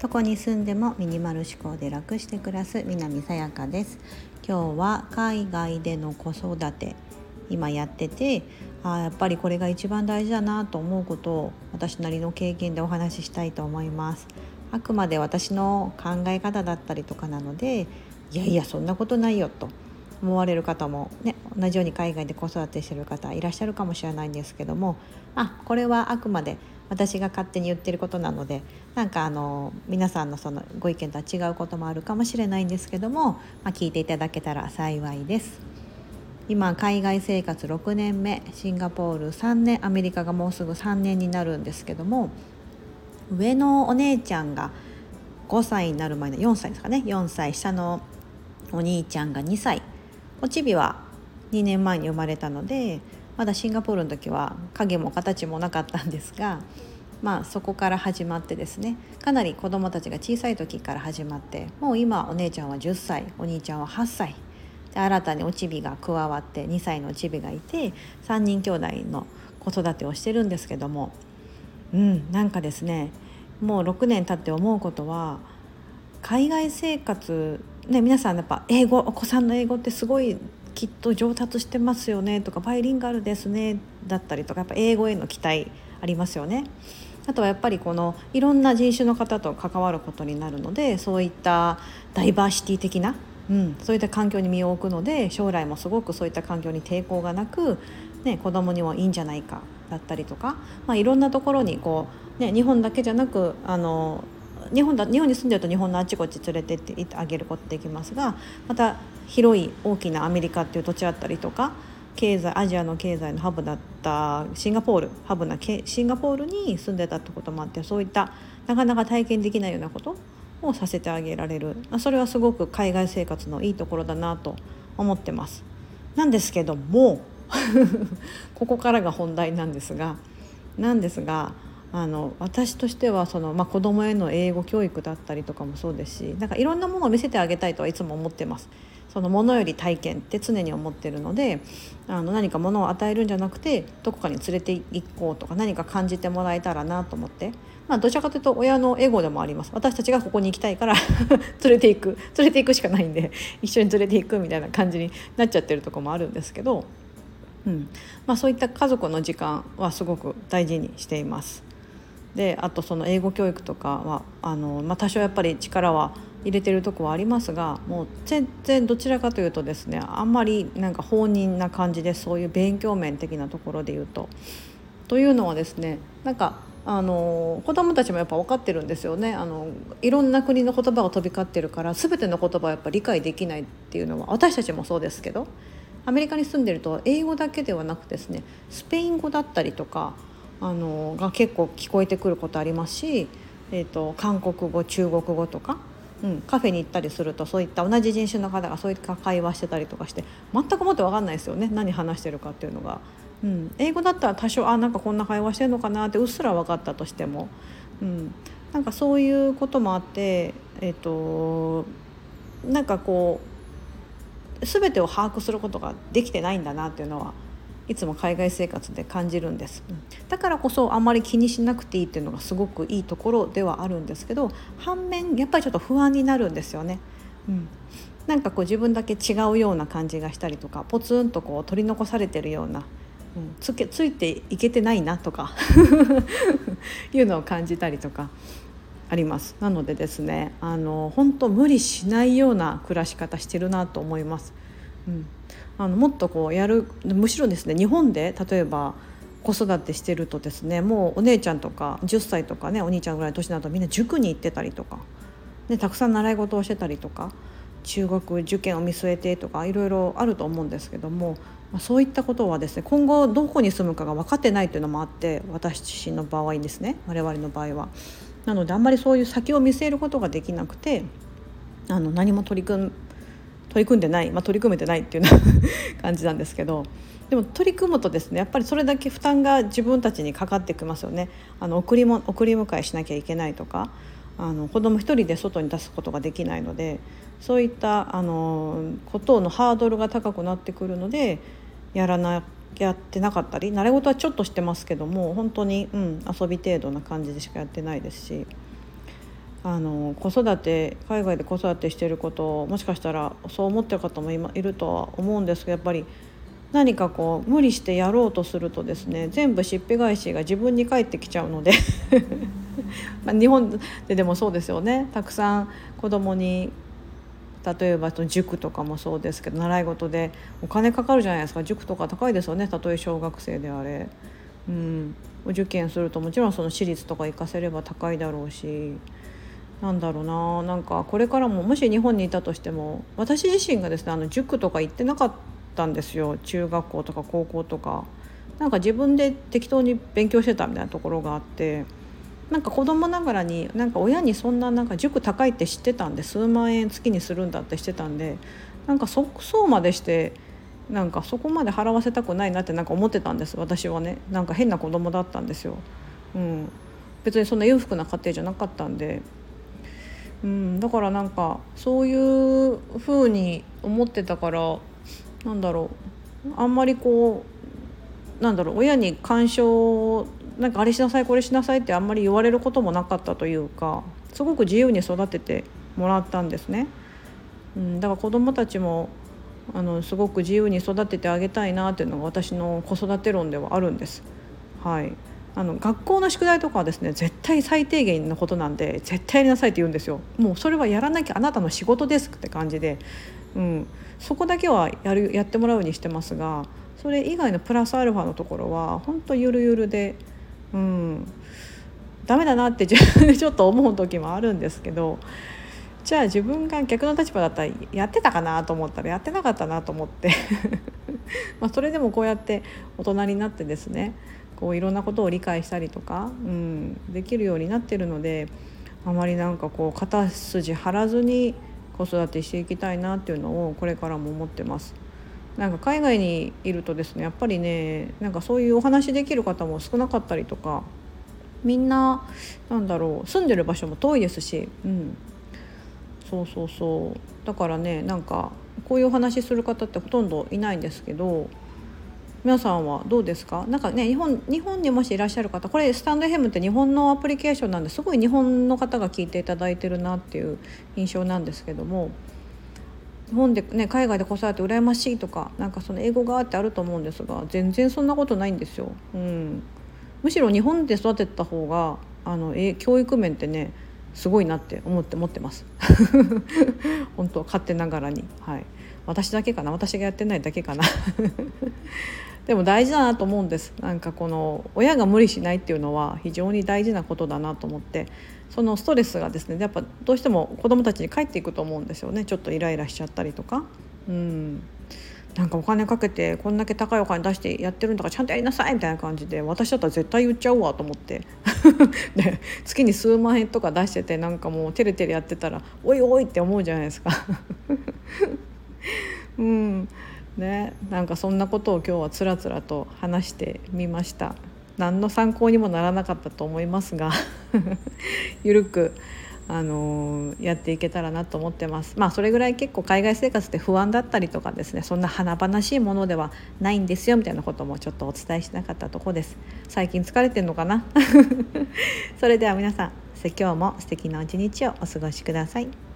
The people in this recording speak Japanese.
どこに住んでもミニマル思考で楽して暮らす南さやかです。今日は海外での子育て。今やっててあやっぱりこれが一番大事だなと思うことを私なりの経験でお話ししたいと思います。あくまで私の考え方だったりとかなのでいやいやそんなことないよと。思われる方も、ね、同じように海外で子育てしてる方いらっしゃるかもしれないんですけどもあこれはあくまで私が勝手に言ってることなのでなんかあの皆さんのそのご意見とは違うこともあるかもしれないんですけども、まあ、聞いていただけたら幸いです。今海外生活6年目シンガポール3年アメリカがもうすぐ3年になるんですけども上のお姉ちゃんが5歳になる前の4歳ですかね4歳下のお兄ちゃんが2歳おちびは2年前に生まれたのでまだシンガポールの時は影も形もなかったんですが、まあ、そこから始まってですねかなり子どもたちが小さい時から始まってもう今お姉ちゃんは10歳お兄ちゃんは8歳で新たにおちびが加わって2歳のおちびがいて3人兄弟の子育てをしてるんですけどもうんなんかですねもう6年経って思うことは海外生活ね、皆さんやっぱ英語お子さんの英語ってすごいきっと上達してますよねとかバイリンガルですねだったりとかやっぱ英語への期待ありますよね。あとはやっぱりこのいろんな人種の方と関わることになるのでそういったダイバーシティ的な、うん、そういった環境に身を置くので将来もすごくそういった環境に抵抗がなく、ね、子供にもいいんじゃないかだったりとか、まあ、いろんなところにこう、ね、日本だけじゃなくあの日本だ日本に住んでると日本のあちこち連れてってあげることできますがまた広い大きなアメリカっていう土地だったりとか経済アジアの経済のハブだったシンガポールハブなシンガポールに住んでたってこともあってそういったなかなか体験できないようなことをさせてあげられるそれはすごく海外生活のいいところだなと思ってます。なんですけども ここからが本題なんですがなんですがあの私としてはその、まあ、子どもへの英語教育だったりとかもそうですしなんかいろんなものを見せてあげたいとはいつも思ってます。そのものより体験って常に思ってるのであの何かものを与えるんじゃなくてどこかに連れて行こうとか何か感じてもらえたらなと思って、まあ、どちらかというと親のエゴでもあります私たちがここに行きたいから 連れて行く連れて行くしかないんで 一緒に連れて行くみたいな感じになっちゃってるとこもあるんですけど、うんまあ、そういった家族の時間はすごく大事にしています。であとその英語教育とかはあの、まあ、多少やっぱり力は入れてるとこはありますがもう全然どちらかというとですねあんまりなんか放任な感じでそういう勉強面的なところで言うと。というのはですねなんかあの子どもたちもやっぱ分かってるんですよねあのいろんな国の言葉が飛び交ってるから全ての言葉をやっぱ理解できないっていうのは私たちもそうですけどアメリカに住んでると英語だけではなくですねスペイン語だったりとかあのが結構聞こえてくることありますし、えーと、韓国語中国語とか、うん、カフェに行ったりするとそういった同じ人種の方がそういった会話してたりとかして全くもって分かんないですよね何話してるかっていうのが。うん、英語だったら多少あなんかこんな会話してるのかなってうっすら分かったとしても、うん、なんかそういうこともあってえっ、ー、となんかこう全てを把握することができてないんだなっていうのはいつも海外生活で感じるんですだからこそあんまり気にしなくていいっていうのがすごくいいところではあるんですけど反面やっぱりちょっと不安になるんですよね。うん、なんかこう自分だけ違うような感じがしたりとかポツンとこう取り残されてるような、うん、つけついていけてないなとか いうのを感じたりとかありますなのでですねあの本当無理しないような暮らし方してるなと思います。うんあのもっとこうやるむしろですね日本で例えば子育てしてるとですねもうお姉ちゃんとか10歳とかねお兄ちゃんぐらいの年になるとみんな塾に行ってたりとか、ね、たくさん習い事をしてたりとか中学受験を見据えてとかいろいろあると思うんですけども、まあ、そういったことはですね今後どこに住むかが分かってないというのもあって私自身の場合ですね我々の場合は。なのであんまりそういう先を見据えることができなくてあの何も取り組取り組んでない、まあ、取り組めてないっていうような 感じなんですけどでも取り組むとですねやっぱりそれだけ負担が自分たちにかかってきますよね。あの送りも送り迎えしなきゃいけないとかあの子供一人で外に出すことができないのでそういったあのことのハードルが高くなってくるのでやらなやってなかったり習い事はちょっとしてますけども本当に、うん、遊び程度な感じでしかやってないですしあの子育て海外で子育てしてることをもしかしたらそう思ってる方も今いるとは思うんですけどやっぱり何かこう無理してやろうとするとですね全部しっぺ返しが自分に返ってきちゃうので ま日本ででもそうですよね。たくさん子供に例えばその塾とかもそうですけど習い事でお金かかるじゃないですか。塾とか高いですよね。たとえ小学生であれ。うん、受験するともちろんその私立とか行かせれば高いだろうし。なんだろうな。なんかこれからももし日本にいたとしても私自身がですねあの塾とか行ってなかったんですよ。中学校とか高校とか。なんか自分で適当に勉強してたみたいなところがあって。なんか子供ながらになんか親にそんななんか塾高いって知ってたんで数万円月にするんだってしてたんでなんかそそうまでしてなんかそこまで払わせたくないなってなんか思ってたんです。私はね。なんか変な子供だったんですよ。うん、別にそんな裕福な家庭じゃなかったんで。うん、だからなんかそういうふうに思ってたからなんだろうあんまりこうなんだろう親に干渉なんかあれしなさいこれしなさいってあんまり言われることもなかったというかすごく自由に育ててもらったんですね。うん、だから子どもたちもあのすごく自由に育ててあげたいなっていうのが私の子育て論ではあるんです。はいあの学校の宿題とかはですね絶対最低限のことなんで絶対やりなさいって言うんですよ。もうそれはやらなきゃあなたの仕事ですって感じで、うん、そこだけはやるやってもらうようにしてますがそれ以外のプラスアルファのところは本当ゆるゆるで、うん、ダメだなって自分でちょっと思う時もあるんですけどじゃあ自分が逆の立場だったらやってたかなと思ったらやってなかったなと思って。まあそれでもこうやって大人になってですねこういろんなことを理解したりとか、うん、できるようになってるのであまりなんかこう肩筋張らずに子育てしていきたいなっていうのをこれからも思ってます。なんか海外にいるとですねやっぱりねなんかそういうお話できる方も少なかったりとかみんななんだろう住んでる場所も遠いですし、うん、そうそうそうだからねなんかこういうお話する方ってほとんどいないんですけど皆さんはどうですか？なんかね日本日本にもしいらっしゃる方これスタンド FM って日本のアプリケーションなんです。ごい日本の方が聞いていただいてるなっていう印象なんですけども日本でね海外で子育て羨ましいとかなんかその英語があってあると思うんですが全然そんなことないんですよ。うん、むしろ日本で育てた方があの教育面ってねすごいなって思って持ってます。本当勝手ながらに。はい。私だけかな？私がやってないだけかな？でも大事だなと思うんです。なんかこの親が無理しないっていうのは非常に大事なことだなと思って。そのストレスがですねやっぱどうしても子どもたちに返っていくと思うんですよね。ちょっとイライラしちゃったりとか。うん。なんかお金かけてこんだけ高いお金出してやってるんだからちゃんとやりなさいみたいな感じで私だったら絶対言っちゃうわと思って。で月に数万円とか出しててなんかもうテレテレやってたらおいおいって思うじゃないですか。うん。ね、なんかそんなことを今日はつらつらと話してみました。何の参考にもならなかったと思いますが ゆるく、あの、やっていけたらなと思ってます。まあそれぐらい結構海外生活って不安だったりとかですねそんな華々しいものではないんですよみたいなこともちょっとお伝えしなかったとこです。最近疲れてんのかな？それでは皆さん今日も素敵な一日をお過ごしください。